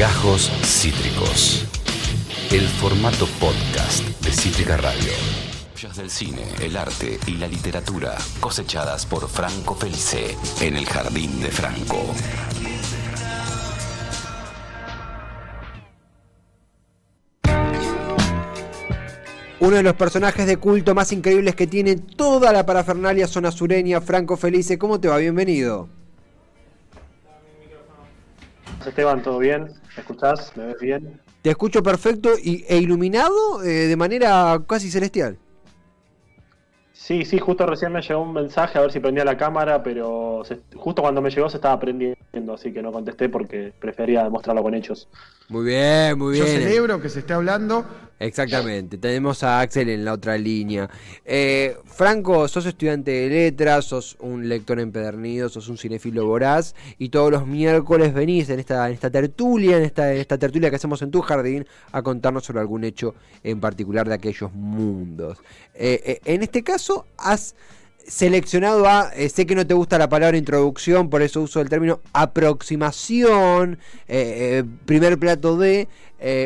Gajos Cítricos. El formato podcast de Cítrica Radio. Joyas del cine, el arte y la literatura cosechadas por Franco Felice en el Jardín de Franco. Uno de los personajes de culto más increíbles que tiene toda la parafernalia zona sureña, Franco Felice. ¿Cómo te va? Bienvenido. Esteban, ¿todo bien? ¿Me escuchás? ¿Me ves bien? Te escucho perfecto y, e iluminado eh, de manera casi celestial. Sí, sí, justo recién me llegó un mensaje a ver si prendía la cámara, pero justo cuando me llegó se estaba prendiendo, así que no contesté porque prefería demostrarlo con hechos. Muy bien, muy bien. Yo celebro que se esté hablando. Exactamente, tenemos a Axel en la otra línea. Eh, Franco, sos estudiante de letras, sos un lector empedernido, sos un cinéfilo voraz y todos los miércoles venís en esta, tertulia, en esta, esta tertulia que hacemos en tu jardín, a contarnos sobre algún hecho en particular de aquellos mundos. Eh, eh, en este caso, has seleccionado a, eh, sé que no te gusta la palabra introducción, por eso uso el término aproximación, eh, eh, primer plato de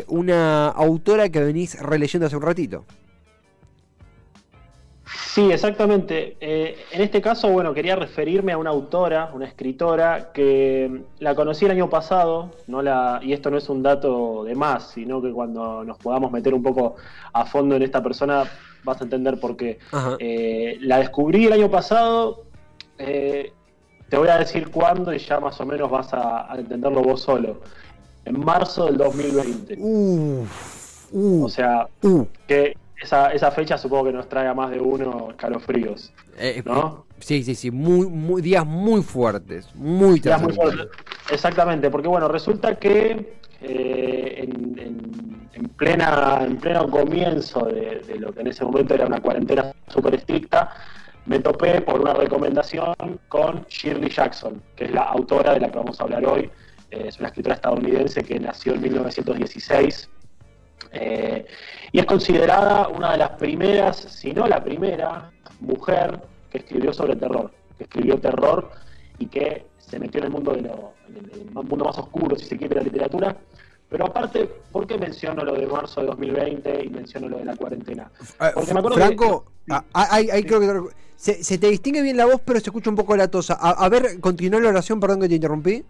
una autora que venís releyendo hace un ratito. Sí, exactamente. en este caso, bueno, quería referirme a una autora, una escritora, que la conocí el año pasado, no la, y esto no es un dato de más, sino que cuando nos podamos meter un poco a fondo en esta persona, vas a entender por qué. Eh, la descubrí el año pasado, eh, te voy a decir cuándo y ya más o menos vas a, entenderlo vos solo. En marzo del 2020. o sea, que esa, fecha supongo que nos trae a más de uno escalofríos. Eh, ¿no? Sí, sí, sí, muy, muy, días muy fuertes, muy días muy fuertes. Exactamente, porque bueno, resulta que en, en, plena, en pleno comienzo de, lo que en ese momento era una cuarentena súper estricta, me topé por una recomendación con Shirley Jackson, que es la autora de la que vamos a hablar hoy. Eh, es una escritora estadounidense que nació en 1916 eh, y es considerada una de las primeras, si no la primera, mujer que escribió sobre terror, que escribió terror y que se metió en el mundo de lo, el mundo más oscuro, si se quiere, de la literatura, pero aparte, ¿por qué menciono lo de marzo de 2020 y menciono lo de la cuarentena? Ah, Porque me acuerdo Franco, ah, ah, creo que se, te distingue bien la voz, pero se escucha un poco la tosa. A, ver, continúa la oración, perdón que te interrumpí.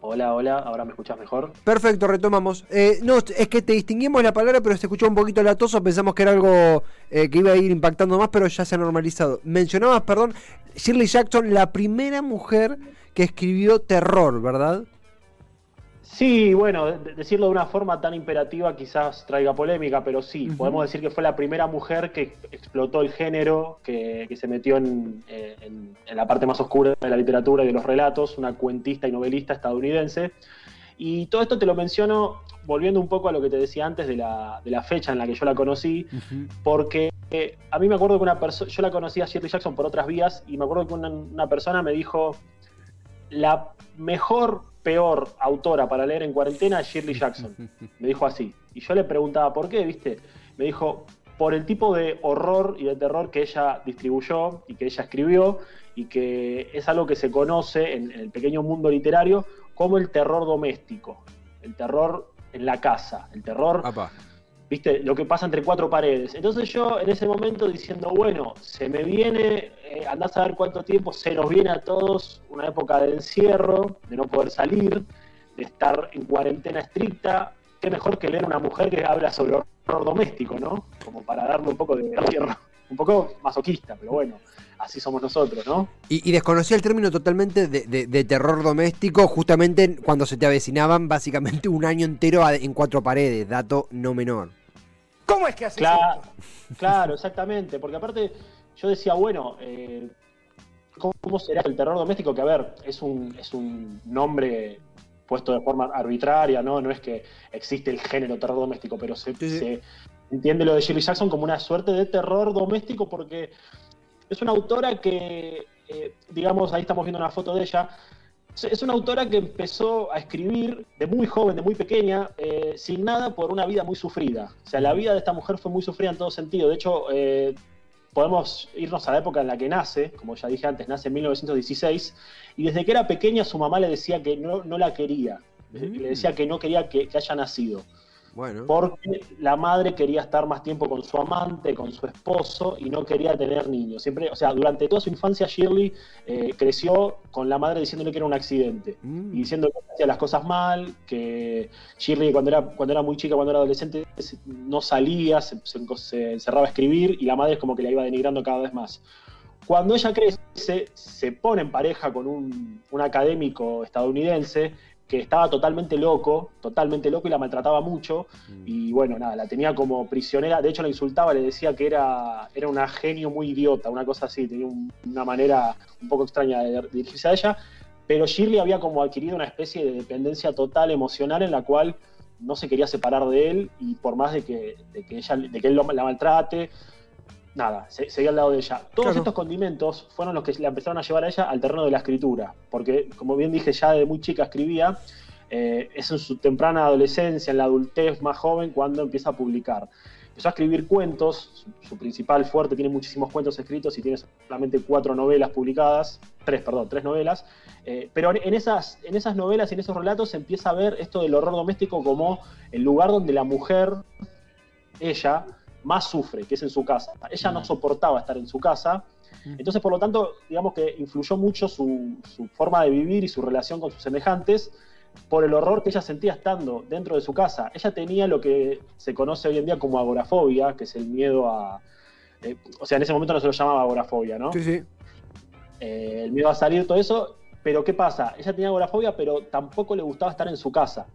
Hola, hola, ahora me escuchas mejor. Perfecto, retomamos. Eh, no, es que te distinguimos la palabra, pero se escuchó un poquito la tosa. Pensamos que era algo eh, que iba a ir impactando más, pero ya se ha normalizado. Mencionabas, perdón, Shirley Jackson, la primera mujer que escribió terror, ¿verdad? Sí, bueno, decirlo de una forma tan imperativa quizás traiga polémica, pero sí, podemos decir que fue la primera mujer que explotó el género, que, se metió eh, en, la parte más oscura de la literatura y de los relatos, una cuentista y novelista estadounidense. Y todo esto te lo menciono volviendo un poco a lo que te decía antes de la, fecha en la que yo la conocí, porque eh, a mí me acuerdo que una persona, yo la conocí a Shirley Jackson por otras vías, y me acuerdo que una persona me dijo, la mejor peor autora para leer en cuarentena es Shirley Jackson. Me dijo así. Y yo le preguntaba, ¿por qué? ¿Viste? Me dijo, por el tipo de horror y de terror que ella distribuyó y que ella escribió, y que es algo que se conoce en, el pequeño mundo literario como el terror doméstico, el terror en la casa, el terror viste, lo que pasa entre cuatro paredes. Entonces yo en ese momento diciendo, bueno, se me viene, eh, andás a ver cuánto tiempo, se nos viene a todos una época de encierro, de no poder salir, de estar en cuarentena estricta, qué mejor que leer una mujer que habla sobre horror doméstico, ¿no? Como para darle un poco de tierra, un poco masoquista, pero bueno, así somos nosotros, ¿no? Y, desconocía el término totalmente de, terror doméstico, justamente cuando se te avecinaban básicamente un año entero en cuatro paredes, dato no menor. ¿Cómo es que haces claro, Claro, exactamente, porque aparte yo decía, bueno, eh, ¿cómo, será el terror doméstico? Que a ver, es un, es un nombre puesto de forma arbitraria, ¿no? No es que existe el género terror doméstico, pero se, entiende lo de Shirley Jackson como una suerte de terror doméstico porque es una autora que, eh, digamos, ahí estamos viendo una foto de ella, es una autora que empezó a escribir de muy joven, de muy pequeña, eh, sin nada por una vida muy sufrida. O sea, la vida de esta mujer fue muy sufrida en todo sentido. De hecho, eh, podemos irnos a la época en la que nace, como ya dije antes, nace en 1916, y desde que era pequeña su mamá le decía que no, no la quería, Le decía que no quería que haya nacido. Bueno. Porque la madre quería estar más tiempo con su amante, con su esposo, y no quería tener niños. Siempre, o sea, durante toda su infancia, Shirley eh, creció con la madre diciéndole que era un accidente. Mm. Y diciendo que hacía las cosas mal, que Shirley cuando era, cuando era muy chica, cuando era adolescente, no salía, se, encerraba a escribir, y la madre es como que la iba denigrando cada vez más. Cuando ella crece, se pone en pareja con un, un académico estadounidense que estaba totalmente loco, totalmente loco y la maltrataba mucho. Mm. Y bueno, nada, la tenía como prisionera. De hecho, la insultaba, le decía que era, era una genio muy idiota, una cosa así. Tenía una manera un poco extraña de dirigirse a ella. Pero Shirley había como adquirido una especie de dependencia total emocional en la cual no se quería separar de él y por más de que, que, ella, de que él la maltrate, nada, seguía al lado de ella. Todos estos condimentos fueron los que la empezaron a llevar a ella al terreno de la escritura, porque como bien dije, ya de muy chica escribía, eh, es en su temprana adolescencia, en la adultez más joven, cuando empieza a publicar. Empezó a escribir cuentos, su, principal fuerte, tiene muchísimos cuentos escritos y tiene solamente cuatro novelas publicadas, tres, perdón, tres novelas, eh, pero en esas, en esas novelas y en esos relatos se empieza a ver esto del horror doméstico como el lugar donde la mujer, ella, más sufre, que es en su casa. Ella no soportaba estar en su casa, entonces por lo tanto, digamos que influyó mucho su, forma de vivir y su relación con sus semejantes por el horror que ella sentía estando dentro de su casa. Ella tenía lo que se conoce hoy en día como agorafobia, que es el miedo a... Eh, o sea, en ese momento no se lo llamaba agorafobia, ¿no? Sí, sí. Eh, el miedo a salir, todo eso. Pero ¿qué pasa? Ella tenía agorafobia, pero tampoco le gustaba estar en su casa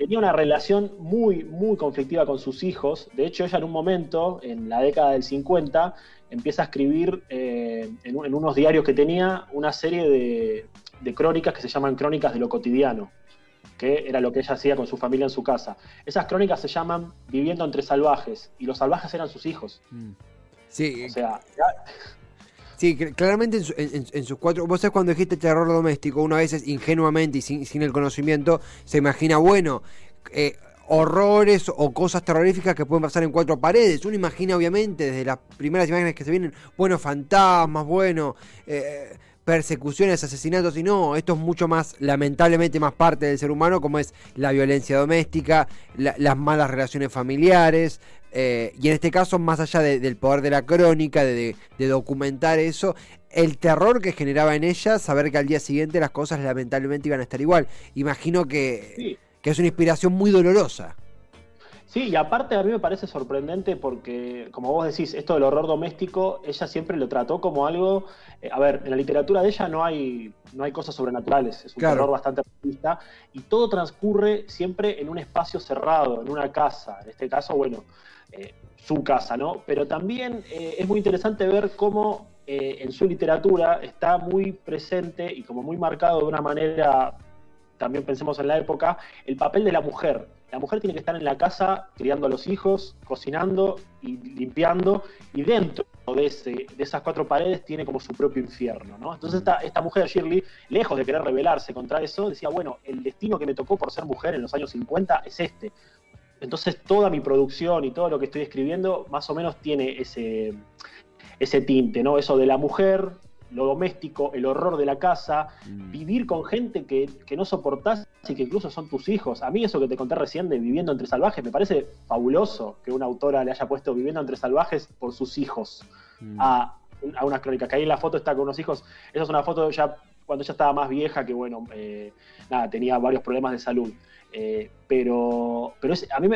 tenía una relación muy, muy conflictiva con sus hijos. De hecho, ella en un momento, en la década del 50, empieza a escribir eh, en, unos diarios que tenía una serie de, crónicas que se llaman Crónicas de lo cotidiano, que era lo que ella hacía con su familia en su casa. Esas crónicas se llaman Viviendo entre salvajes, y los salvajes eran sus hijos. Mm. Sí. O sea, Sí, claramente en, sus cuatro. Vos sabés cuando dijiste terror doméstico, uno a veces ingenuamente y sin, el conocimiento se imagina, bueno, eh, horrores o cosas terroríficas que pueden pasar en cuatro paredes. Uno imagina, obviamente, desde las primeras imágenes que se vienen, bueno, fantasmas, bueno. Eh, persecuciones, asesinatos y no, esto es mucho más, lamentablemente más parte del ser humano, como es la violencia doméstica, las malas relaciones familiares, eh, y en este caso, más allá del poder de la crónica, de, documentar eso, el terror que generaba en ella saber que al día siguiente las cosas lamentablemente iban a estar igual. Imagino que, que es una inspiración muy dolorosa. Sí, y aparte a mí me parece sorprendente porque, como vos decís, esto del horror doméstico, ella siempre lo trató como algo. Eh, a ver, en la literatura de ella no hay, no hay cosas sobrenaturales, es un terror bastante realista, y todo transcurre siempre en un espacio cerrado, en una casa. En este caso, bueno, eh, su casa, ¿no? Pero también eh, es muy interesante ver cómo en su literatura está muy presente y como muy marcado de una manera, también pensemos en la época, el papel de la mujer la mujer tiene que estar en la casa criando a los hijos, cocinando y limpiando, y dentro de, ese, de esas cuatro paredes tiene como su propio infierno. ¿no? Entonces esta, esta mujer, Shirley, lejos de querer rebelarse contra eso, decía, bueno, el destino que me tocó por ser mujer en los años 50 es este. Entonces toda mi producción y todo lo que estoy escribiendo más o menos tiene ese, ese tinte, ¿no? Eso de la mujer lo doméstico, el horror de la casa, mm. vivir con gente que, no soportás y que incluso son tus hijos. A mí eso que te conté recién de Viviendo entre Salvajes, me parece fabuloso que una autora le haya puesto Viviendo entre Salvajes por sus hijos mm. a, a una crónica. Que ahí en la foto está con unos hijos. Esa es una foto ya cuando ella estaba más vieja, que bueno, eh, nada, tenía varios problemas de salud. Eh, pero pero a mí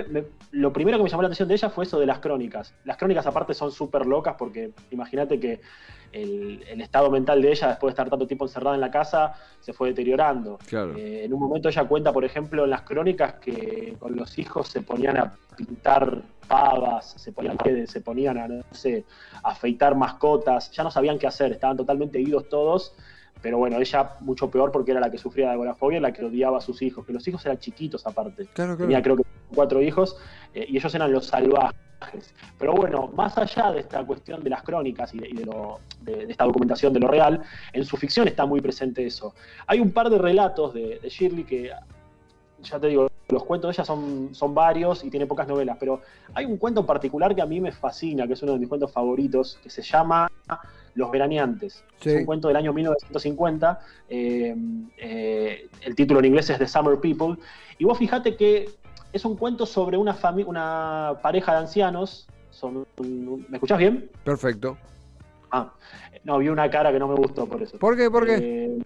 lo primero que me llamó la atención de ella fue eso de las crónicas. Las crónicas aparte son súper locas porque imagínate que el, estado mental de ella después de estar tanto tiempo encerrada en la casa se fue deteriorando. Eh, en un momento ella cuenta, por ejemplo, en las crónicas que con los hijos se ponían a pintar pavas, se ponían, se ponían a, no sé, a afeitar mascotas, ya no sabían qué hacer, estaban totalmente idos todos pero bueno, ella mucho peor porque era la que sufría de agorafobia la que odiaba a sus hijos, que los hijos eran chiquitos aparte. Tenía creo que cuatro hijos eh, y ellos eran los salvajes. Pero bueno, más allá de esta cuestión de las crónicas y, de, esta documentación de lo real, en su ficción está muy presente eso. Hay un par de relatos de, Shirley que, ya te digo, los cuentos de ella son, son varios y tiene pocas novelas, pero hay un cuento en particular que a mí me fascina, que es uno de mis cuentos favoritos, que se llama Los Veraneantes. Es un cuento del año 1950. Eh, eh, el título en inglés es The Summer People. Y vos fijate que es un cuento sobre una, una pareja de ancianos. Son ¿Me escuchás bien? Perfecto. Ah, no, vi una cara que no me gustó por eso. ¿Por qué? ¿Por qué? Eh,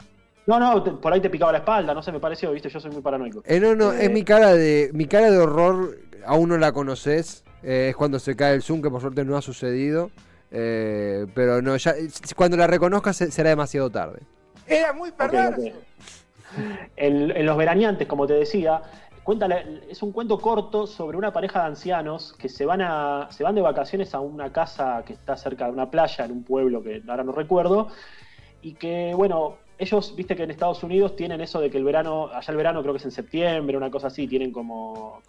no, no, por ahí te picaba la espalda, no sé, me pareció, viste, yo soy muy paranoico. Eh, no, no, es mi cara de mi cara de horror, aún no la conoces. es cuando se cae el Zoom, que por suerte no ha sucedido. Pero no, ya cuando la reconozcas será demasiado tarde. Era muy perverso. en, los veraneantes, como te decía, es un cuento corto sobre una pareja de ancianos que se van, a, se van de vacaciones a una casa que está cerca de una playa, en un pueblo que ahora no recuerdo, y que, bueno, ellos, viste que en Estados Unidos tienen eso de que el verano, allá el verano creo que es en septiembre, una cosa así, tienen como,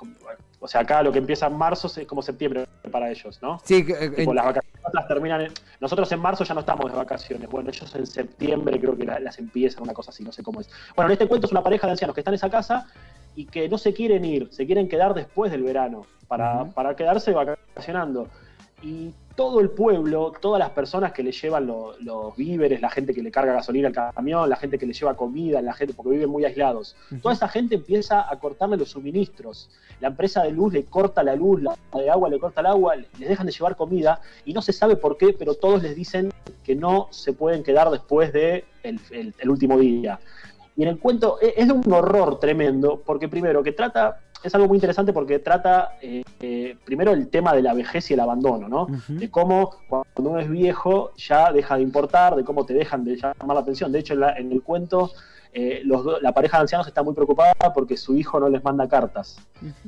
o sea, acá lo que empieza en marzo es como septiembre para ellos, ¿no? Sí, eh, las vacaciones terminan, nosotros en marzo ya no estamos de vacaciones, bueno, ellos en septiembre creo que las empiezan, una cosa así, no sé cómo es. Bueno, en este cuento es una pareja de ancianos que están en esa casa y que no se quieren ir, se quieren quedar después del verano, para, para quedarse vacacionando. Y todo el pueblo, todas las personas que le llevan los víveres, la gente que le carga gasolina al camión, la gente que le lleva comida, la gente, porque viven muy aislados, toda esa gente empieza a cortarle los suministros. La empresa de luz le corta la luz, la de agua le corta el agua, les dejan de llevar comida y no se sabe por qué, pero todos les dicen que no se pueden quedar después del de el, último día. Y en el cuento e, es de un horror tremendo, porque primero que trata es algo muy interesante porque trata eh, eh, primero el tema de la vejez y el abandono, ¿no? De cómo cuando uno es viejo ya deja de importar, de cómo te dejan de llamar la atención. De hecho, en, el cuento, eh, la pareja de ancianos está muy preocupada porque su hijo no les manda cartas.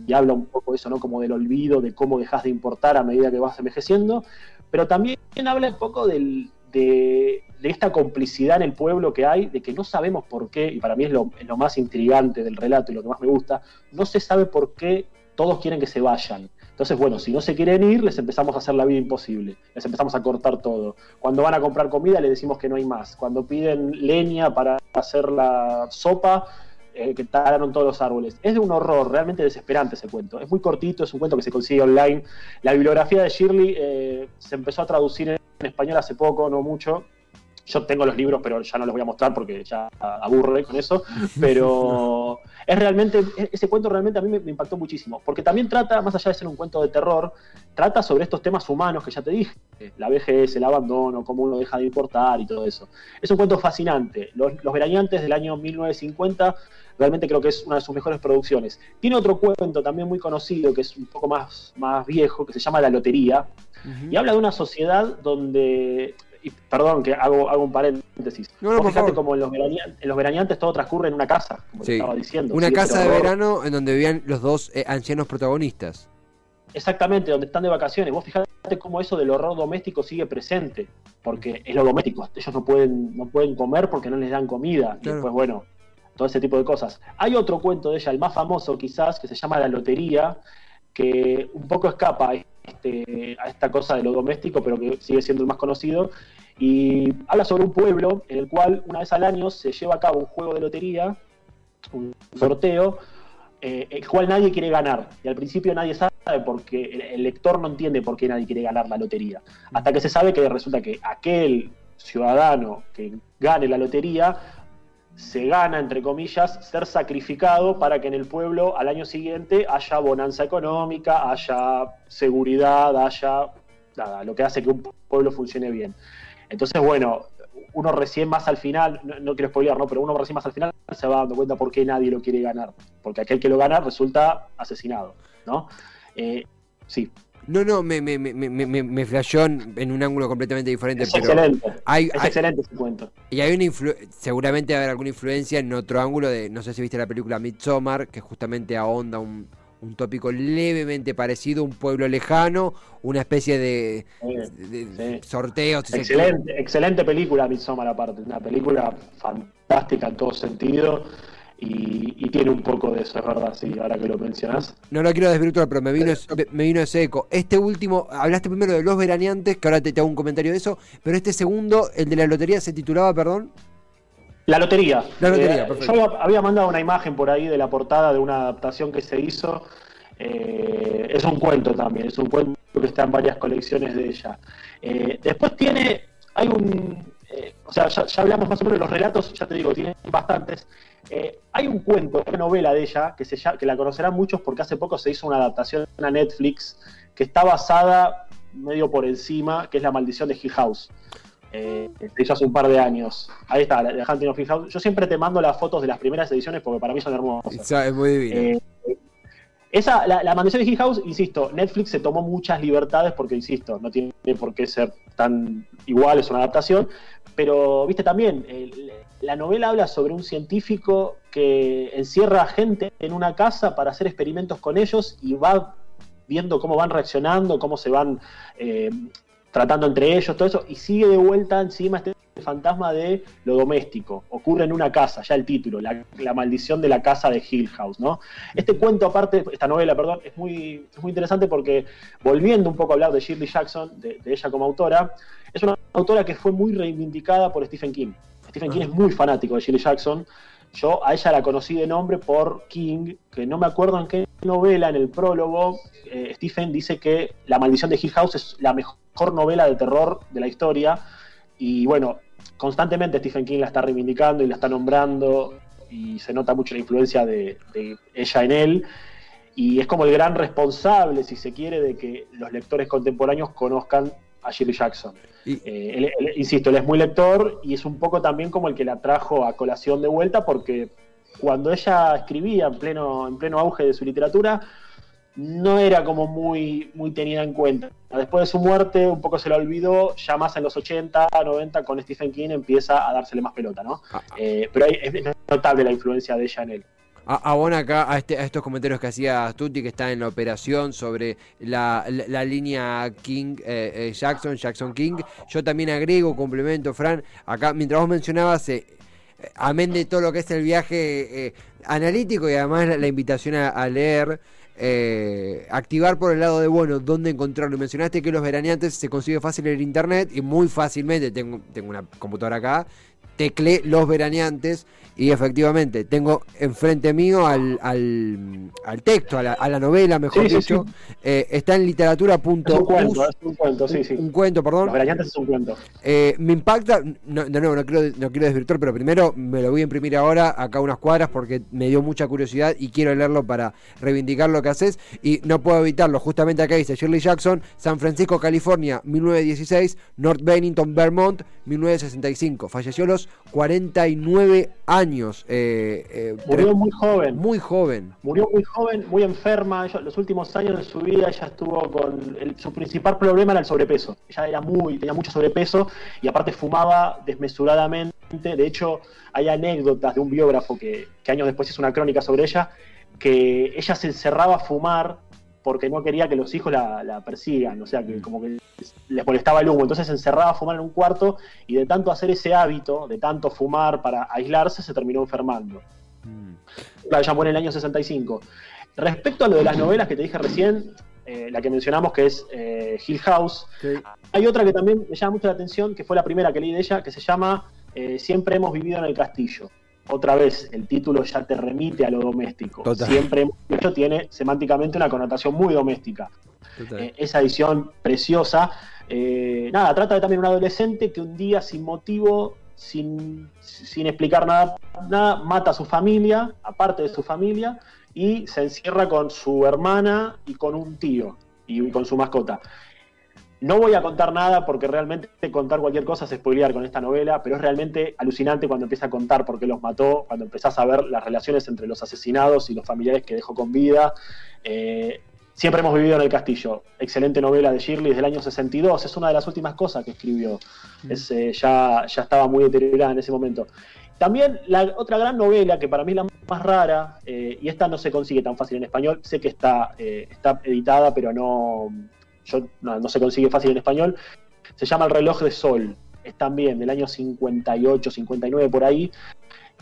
Y habla un poco de eso, ¿no? Como del olvido, de cómo dejas de importar a medida que vas envejeciendo. Pero también habla un poco del, de, esta complicidad en el pueblo que hay, de que no sabemos por qué, y para mí es lo, más intrigante del relato y lo que más me gusta, no se sabe por qué todos quieren que se vayan. Entonces, bueno, si no se quieren ir, les empezamos a hacer la vida imposible, les empezamos a cortar todo. Cuando van a comprar comida, les decimos que no hay más. Cuando piden leña para hacer la sopa, eh, que talaron todos los árboles. Es de un horror, realmente desesperante ese cuento. Es muy cortito, es un cuento que se consigue online. La bibliografía de Shirley eh, se empezó a traducir en español hace poco, no mucho. Yo tengo los libros, pero ya no los voy a mostrar porque ya aburre con eso. Pero es realmente, ese cuento realmente a mí me, impactó muchísimo. Porque también trata, más allá de ser un cuento de terror, trata sobre estos temas humanos que ya te dije: la vejez, el abandono, cómo uno deja de importar y todo eso. Es un cuento fascinante. Los, los veraneantes del año 1950 realmente creo que es una de sus mejores producciones. Tiene otro cuento también muy conocido, que es un poco más, más viejo, que se llama La Lotería, y habla de una sociedad donde perdón que hago, hago un paréntesis. No, fíjate como en los, veraneantes, todo transcurre en una casa, como te estaba diciendo. Una casa de verano en donde vivían los dos eh, ancianos protagonistas. Exactamente, donde están de vacaciones. Vos fíjate cómo eso del horror doméstico sigue presente, porque es lo doméstico. Ellos no pueden, no pueden comer porque no les dan comida. Y después, bueno, todo ese tipo de cosas. Hay otro cuento de ella, el más famoso quizás, que se llama La Lotería, que un poco escapa a, este, a esta cosa de lo doméstico, pero que sigue siendo el más conocido, y habla sobre un pueblo en el cual una vez al año se lleva a cabo un juego de lotería, un sorteo, eh, el cual nadie quiere ganar. Y al principio nadie sabe porque el, el, lector no entiende por qué nadie quiere ganar la lotería. Hasta que se sabe que resulta que aquel ciudadano que gane la lotería se gana, entre comillas, ser sacrificado para que en el pueblo al año siguiente haya bonanza económica, haya seguridad, haya nada, lo que hace que un pueblo funcione bien. Entonces, bueno, uno recién más al final, no, quiero spoilear, ¿no? pero uno recién más al final se va dando cuenta por qué nadie lo quiere ganar. Porque aquel que lo gana resulta asesinado, ¿no? Eh, sí. No, no, me, me, me, me, me en, un ángulo completamente diferente. Es excelente. es excelente ese cuento. Y hay una seguramente va a haber alguna influencia en otro ángulo de, no sé si viste la película Midsommar, que justamente ahonda un, un tópico levemente parecido, un pueblo lejano, una especie de, sorteos. Excelente, excelente película Midsommar aparte, una película fantástica en todo sentido y, tiene un poco de eso, es verdad, sí, ahora que lo mencionas. No lo quiero desvirtuar, pero me vino, me vino ese eco. Este último, hablaste primero de los veraneantes, que ahora te, hago un comentario de eso, pero este segundo, el de la lotería, se titulaba, perdón. La lotería. La lotería, eh, Yo había, mandado una imagen por ahí de la portada de una adaptación que se hizo. Eh, es un cuento también, es un cuento que está en varias colecciones de ella. Eh, después tiene hay un, eh, o sea, ya, hablamos más o menos de los relatos, ya te digo, tienen bastantes. Eh, hay un cuento, una novela de ella, que, se que la conocerán muchos porque hace poco se hizo una adaptación a Netflix, que está basada medio por encima, que es La maldición de Hill House. Eh, se hizo hace un par de años. Ahí está, The Hunting of Hill House. Yo siempre te mando las fotos de las primeras ediciones porque para mí son hermosas. Es muy divino. Esa, la, maldición de Hill House, insisto, Netflix se tomó muchas libertades porque, insisto, no tiene por qué ser tan igual, es una adaptación, pero, viste, también, la novela habla sobre un científico que encierra a gente en una casa para hacer experimentos con ellos y va viendo cómo van reaccionando, cómo se van eh, tratando entre ellos, todo eso, y sigue de vuelta encima este fantasma de lo doméstico. Ocurre en una casa, ya el título, la, maldición de la casa de Hill House, ¿no? Este cuento, aparte, esta novela, perdón, es muy, muy interesante porque, volviendo un poco a hablar de Shirley Jackson, de, ella como autora, es una autora que fue muy reivindicada por Stephen King. Stephen King es muy fanático de Shirley Jackson. Yo a ella la conocí de nombre por King, que no me acuerdo en qué novela, en el prólogo, eh, Stephen dice que La maldición de Hill House es la mejor novela de terror de la historia. Y bueno, constantemente Stephen King la está reivindicando y la está nombrando y se nota mucho la influencia de, ella en él. Y es como el gran responsable, si se quiere, de que los lectores contemporáneos conozcan a Shirley Jackson. Eh, insisto, él es muy lector y es un poco también como el que la trajo a colación de vuelta porque cuando ella escribía en pleno, en pleno auge de su literatura, no era como muy, muy tenida en cuenta. Después de su muerte, un poco se la olvidó, ya más en los 80, 90, con Stephen King empieza a dársele más pelota, ¿no? Ah. Eh, pero es notable la influencia de ella en él. Abona acá a, este, a estos comentarios que hacía Tutti, que está en la operación sobre la, línea King eh, eh, Jackson, Jackson King. Yo también agrego, complemento, Fran, acá mientras vos mencionabas, amén de todo lo que es el viaje analítico y además la, invitación a leer. Eh, activar por el lado de, bueno, dónde encontrarlo. Mencionaste que los veraneantes se consigue fácil en el internet y muy fácilmente, tengo, tengo una computadora acá, teclé los veraneantes y efectivamente tengo enfrente mío al, al, texto, a la, novela, mejor dicho. Eh, está en literatura.us. Un cuento, es un cuento, sí, sí. Un cuento, perdón. Los es un cuento. Eh, me impacta, no, no, no, quiero, no quiero desvirtuar, pero primero me lo voy a imprimir ahora acá unas cuadras porque me dio mucha curiosidad y quiero leerlo para reivindicar lo que haces. Y no puedo evitarlo, justamente acá dice Shirley Jackson, San Francisco, California, 1916, North Bennington, Vermont, 1965. Falleció a los 49 años. Eh, eh, Murió muy joven. Muy joven. Murió muy joven, muy enferma. los últimos años de su vida ella estuvo con... su principal problema era el sobrepeso. Ella era muy, tenía mucho sobrepeso y aparte fumaba desmesuradamente. De hecho, hay anécdotas de un biógrafo que, que años después hizo una crónica sobre ella, que ella se encerraba a fumar porque no quería que los hijos la, persigan, o sea, que como que les molestaba el humo, entonces se encerraba a fumar en un cuarto y de tanto hacer ese hábito, de tanto fumar para aislarse, se terminó enfermando. Mm. La llamó en el año 65. Respecto a lo de las novelas que te dije recién, eh, la que mencionamos que es eh, Hill House, hay otra que también me llama mucho la atención, que fue la primera que leí de ella, que se llama eh, Siempre hemos vivido en el castillo otra vez, el título ya te remite a lo doméstico. Siempre, de hecho, tiene semánticamente una connotación muy doméstica. Eh, esa edición preciosa. Eh, nada, trata de también un adolescente que un día sin motivo, sin, sin explicar nada, nada, mata a su familia, aparte de su familia, y se encierra con su hermana y con un tío y con su mascota. No voy a contar nada porque realmente contar cualquier cosa es spoilear con esta novela, pero es realmente alucinante cuando empieza a contar por qué los mató, cuando empezás a ver las relaciones entre los asesinados y los familiares que dejó con vida. Eh, siempre hemos vivido en el castillo. Excelente novela de Shirley del año 62. Es una de las últimas cosas que escribió. Mm. Eh, ya, ya estaba muy deteriorada en ese momento. También la otra gran novela, que para mí es la más rara, eh, y esta no se consigue tan fácil en español, sé que está, está editada, pero no, no, se consigue fácil en español, se llama El reloj de sol, es también del año 58, 59 por ahí,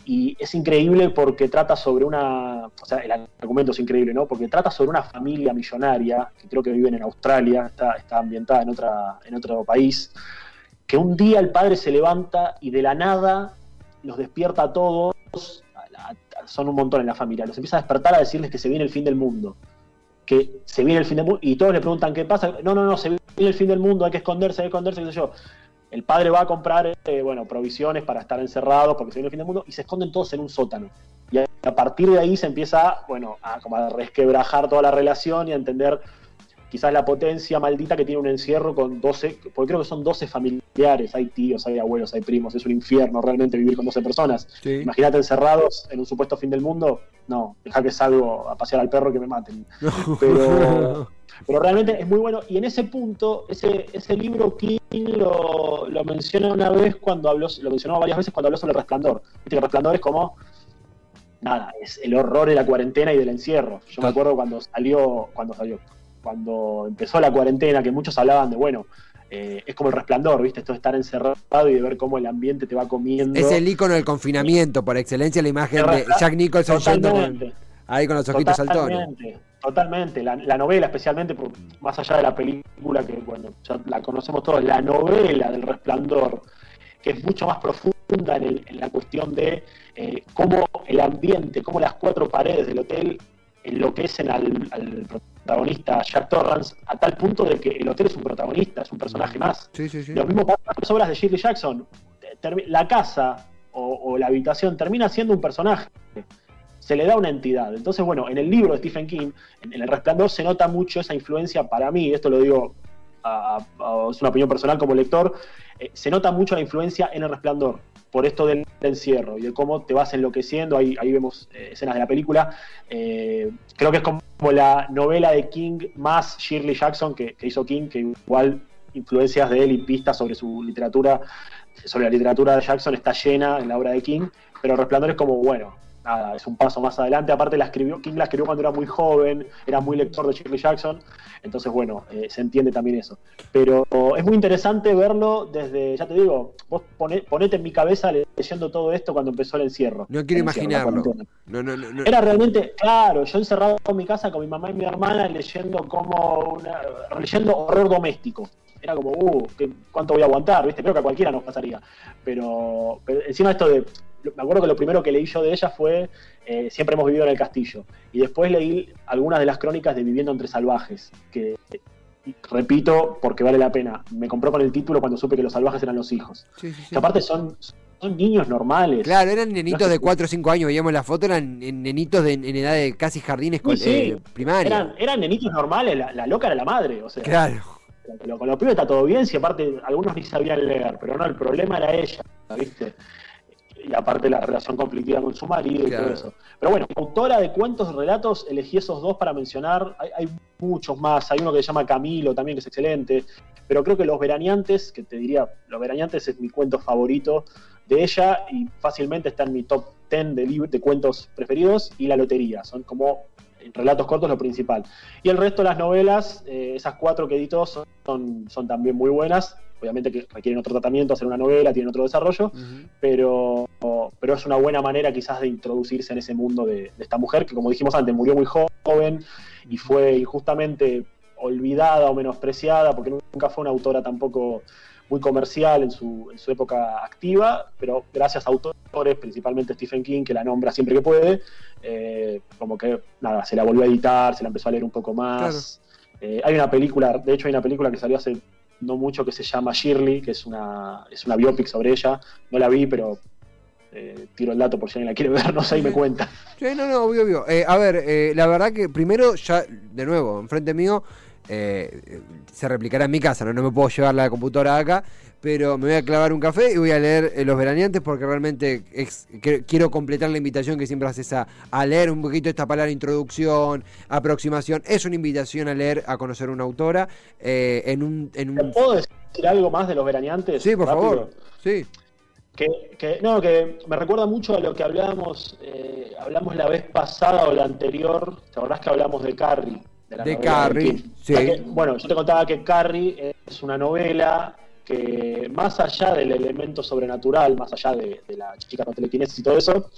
y es increíble porque trata sobre una, o sea, el argumento es increíble, ¿no? Porque trata sobre una familia millonaria, que creo que viven en Australia, está, está ambientada en, otra, en otro país, que un día el padre se levanta y de la nada los despierta a todos, son un montón en la familia, los empieza a despertar a decirles que se viene el fin del mundo que se viene el fin del mundo y todos le preguntan qué pasa. No, no, no, se viene el fin del mundo, hay que esconderse, hay que esconderse, yo. el padre va a comprar eh, bueno, provisiones para estar encerrados porque se viene el fin del mundo y se esconden todos en un sótano. Y a, partir de ahí se empieza bueno, a, a resquebrajar toda la relación y a entender quizás la potencia maldita que tiene un encierro con 12, porque creo que son 12 familiares, hay tíos, hay abuelos, hay primos, es un infierno realmente vivir con 12 personas. Imagínate encerrados en un supuesto fin del mundo, no, deja que salgo a pasear al perro que me maten. Pero, pero realmente es muy bueno. Y en ese punto, ese, ese libro King lo, lo menciona una vez cuando habló, lo mencionó varias veces cuando habló sobre el resplandor. Viste que el resplandor es como nada, es el horror de la cuarentena y del encierro. Yo me acuerdo cuando salió, cuando salió, cuando empezó la cuarentena, que muchos hablaban de, bueno, eh, es como el resplandor, ¿viste? Esto de estar encerrado y de ver cómo el ambiente te va comiendo. Es el icono del confinamiento, por excelencia, la imagen de Jack Nicholson ahí con los ojitos totalmente, Totalmente, la, novela especialmente, más allá de la película, que bueno, ya la conocemos todos, la novela del resplandor, que es mucho más profunda en, la cuestión de eh, cómo el ambiente, cómo las cuatro paredes del hotel enloquecen al, al protagonista Jack Torrance a tal punto de que el hotel es un protagonista, es un personaje más. Lo mismo pasa con las obras de Shirley Jackson. La casa o, la habitación termina siendo un personaje. Se le da una entidad. Entonces, bueno, en el libro de Stephen King, en, El Resplandor, se nota mucho esa influencia para mí, esto lo digo, es una opinión personal como lector, eh, se nota mucho la influencia en El Resplandor por esto del encierro y de cómo te vas enloqueciendo. Ahí, ahí vemos eh, escenas de la película. Eh, creo que es como la novela de King más Shirley Jackson que, hizo King, que igual influencias de él y pistas sobre su literatura, sobre la literatura de Jackson está llena en la obra de King, pero Resplandor es como, bueno, nada, es un paso más adelante. Aparte, la escribió, King la escribió cuando era muy joven, era muy lector de Shirley Jackson, entonces, bueno, eh, se entiende también eso. Pero es muy interesante verlo desde, ya te digo, vos ponete en mi cabeza leyendo todo esto cuando empezó el encierro. No quiero imaginarlo. Era realmente, claro, yo encerrado en mi casa con mi mamá y mi hermana leyendo como una, leyendo horror doméstico era como, uh, ¿cuánto voy a aguantar? ¿Viste? Creo que a cualquiera nos pasaría. Pero, pero encima esto de me acuerdo que lo primero que leí yo de ella fue eh, Siempre hemos vivido en el castillo. Y después leí algunas de las crónicas de Viviendo entre salvajes, que repito porque vale la pena. Me compró con el título cuando supe que los salvajes eran los hijos. Que aparte son, son niños normales. Claro, eran nenitos de 4 o 5 años, veíamos la foto, eran nenitos de, en edad de casi jardines eh, primarios. Eran, nenitos normales, la, loca era la madre, o sea. Claro. Con los pibes está todo bien, si aparte algunos ni sabían leer, pero no, el problema era ella, ¿viste? Y aparte la relación conflictiva con su marido y todo eso. Pero bueno, autora de cuentos, relatos, elegí esos dos para mencionar. Hay, muchos más. Hay uno que se llama Camilo también, que es excelente. Pero creo que Los Veraneantes, que te diría, Los Veraneantes es mi cuento favorito de ella y fácilmente está en mi top 10 de, de cuentos preferidos. Y La Lotería. Son como en relatos cortos lo principal. Y el resto de las novelas, eh, esas cuatro que editó, son, son también muy buenas obviamente que requieren otro tratamiento, hacer una novela, tienen otro desarrollo, pero, pero es una buena manera quizás de introducirse en ese mundo de, esta mujer que, como dijimos antes, murió muy joven y fue injustamente olvidada o menospreciada, porque nunca fue una autora tampoco muy comercial en su, en su época activa, pero gracias a autores, principalmente Stephen King, que la nombra siempre que puede, eh, como que nada, se la volvió a editar, se la empezó a leer un poco más. Eh, hay una película, de hecho hay una película que salió hace no mucho que se llama Shirley, que es una, es una biopic sobre ella. No la vi, pero eh, tiro el dato por si alguien la quiere ver, no sé y me cuenta. Sí, no, no, obvio, obvio. Eh, a ver, eh, la verdad que primero, ya, de nuevo, enfrente mío, se replicará en mi casa, ¿no? no me puedo llevar la computadora acá, pero me voy a clavar un café y voy a leer Los Veraneantes porque realmente quiero completar la invitación que siempre haces a, a, leer un poquito esta palabra introducción, aproximación. Es una invitación a leer, a conocer una autora. en un, en un... ¿Puedo decir algo más de Los Veraneantes? Sí, por favor. Sí. Que, no, que me recuerda mucho a lo que hablábamos, eh, hablamos la vez pasada o la anterior, ¿te acordás que hablamos de Carrie? De, Carrie, sí. bueno, yo te contaba que Carrie es una novela que más allá del elemento sobrenatural, más allá de, la chica con telequinesis y todo eso,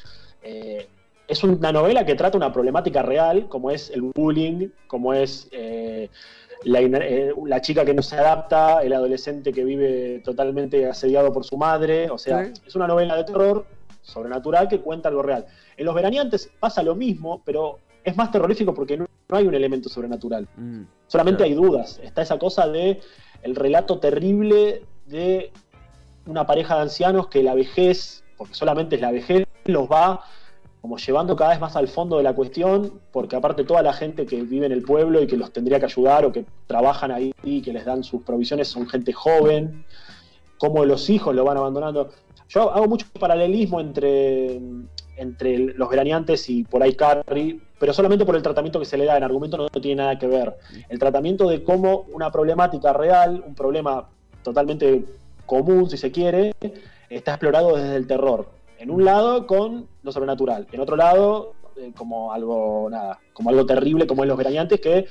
eh, es una novela que trata una problemática real, como es el bullying, como es eh, eh, la, chica que no se adapta, el adolescente que vive totalmente asediado por su madre. O sea, es una novela de terror sobrenatural que cuenta algo real. En Los Veraneantes pasa lo mismo, pero es más terrorífico porque no, hay un elemento sobrenatural. Mm, Solamente hay dudas. Está esa cosa de el relato terrible de una pareja de ancianos que la vejez, porque solamente es la vejez, los va como llevando cada vez más al fondo de la cuestión, porque aparte toda la gente que vive en el pueblo y que los tendría que ayudar o que trabajan ahí y que les dan sus provisiones son gente joven, como los hijos lo van abandonando. Yo hago mucho paralelismo entre, entre los veraneantes y por ahí Carrie, pero solamente por el tratamiento que se le da, en argumento no tiene nada que ver. El tratamiento de cómo una problemática real, un problema totalmente común, si se quiere, está explorado desde el terror en un lado con lo sobrenatural, en otro lado eh, como algo nada, como algo terrible como en los veraneantes que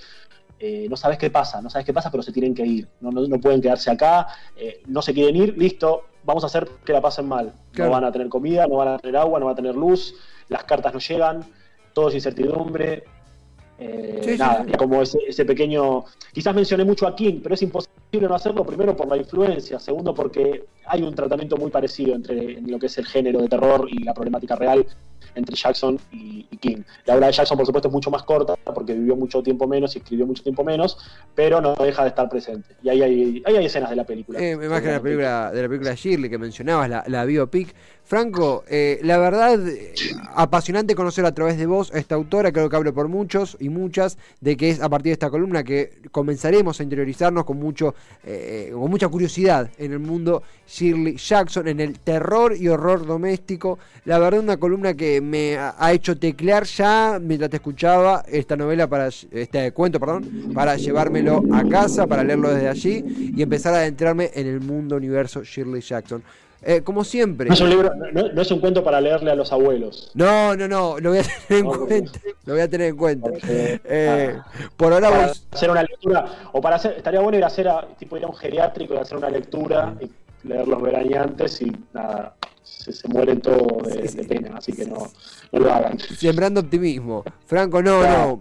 eh, no sabes qué pasa, no sabes qué pasa, pero se tienen que ir, no, no, pueden quedarse acá, eh, no se quieren ir, listo, vamos a hacer que la pasen mal. No van a tener comida, no van a tener agua, no van a tener luz, las cartas no llegan, todo es incertidumbre. nada, como ese, ese, pequeño. Quizás mencioné mucho a King, pero es imposible no hacerlo. Primero por la influencia, segundo porque hay un tratamiento muy parecido entre lo que es el género de terror y la problemática real entre Jackson y, King. La obra de Jackson, por supuesto, es mucho más corta porque vivió mucho tiempo menos y escribió mucho tiempo menos, pero no deja de estar presente. Y ahí hay, hay escenas de la película. Eh, más que la película, de la película Shirley que mencionabas, la, la biopic. Franco, eh, la verdad, apasionante conocer a través de vos a esta autora, creo que hablo por muchos y muchas, de que es a partir de esta columna que comenzaremos a interiorizarnos con, mucho, eh, con mucha curiosidad en el mundo Shirley Jackson, en el terror y horror doméstico. La verdad, una columna que me ha hecho teclear ya mientras te escuchaba esta novela para este cuento, perdón, para llevármelo a casa, para leerlo desde allí y empezar a adentrarme en el mundo universo Shirley Jackson. Eh, como siempre. No es, un libro, no, es un cuento para leerle a los abuelos. No, no, no, lo voy a tener en cuenta. Lo voy a tener en cuenta. Eh, por ahora para hacer una lectura, o para hacer, estaría bueno ir a hacer, a, tipo ir a un geriátrico y hacer una lectura y leer los veraneantes y nada, se, mueren todos de, pena, así que no, lo hagan. Sembrando optimismo. Franco, no, no,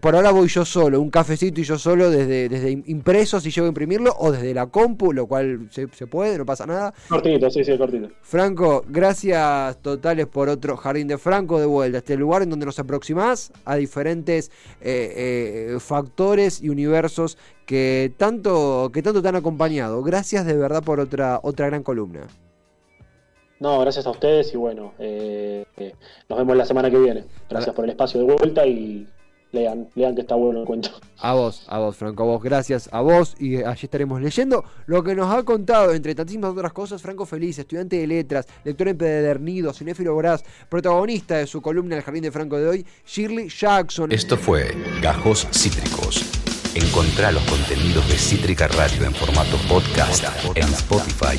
por ahora voy yo solo, un cafecito y yo solo desde, desde impreso si llego a imprimirlo o desde la compu, lo cual se, puede, no pasa nada. Cortito, sí, sí, cortito. Franco, gracias totales por otro Jardín de Franco de vuelta, este lugar en donde nos aproximás a diferentes eh, eh, factores y universos que tanto, que tanto te han acompañado. Gracias de verdad por otra, otra gran columna. No, gracias a ustedes y bueno, eh, nos vemos la semana que viene. Gracias por el espacio de vuelta y lean, lean que está bueno el cuento. A vos, a vos, Franco, a vos, gracias a vos y allí estaremos leyendo lo que nos ha contado, entre tantísimas otras cosas, Franco Feliz, estudiante de letras, lector empedernido, cinéfilo voraz, protagonista de su columna El Jardín de Franco de hoy, Shirley Jackson. Esto fue Gajos Cítricos. Encontrá los contenidos de Cítrica Radio en formato podcast en Spotify,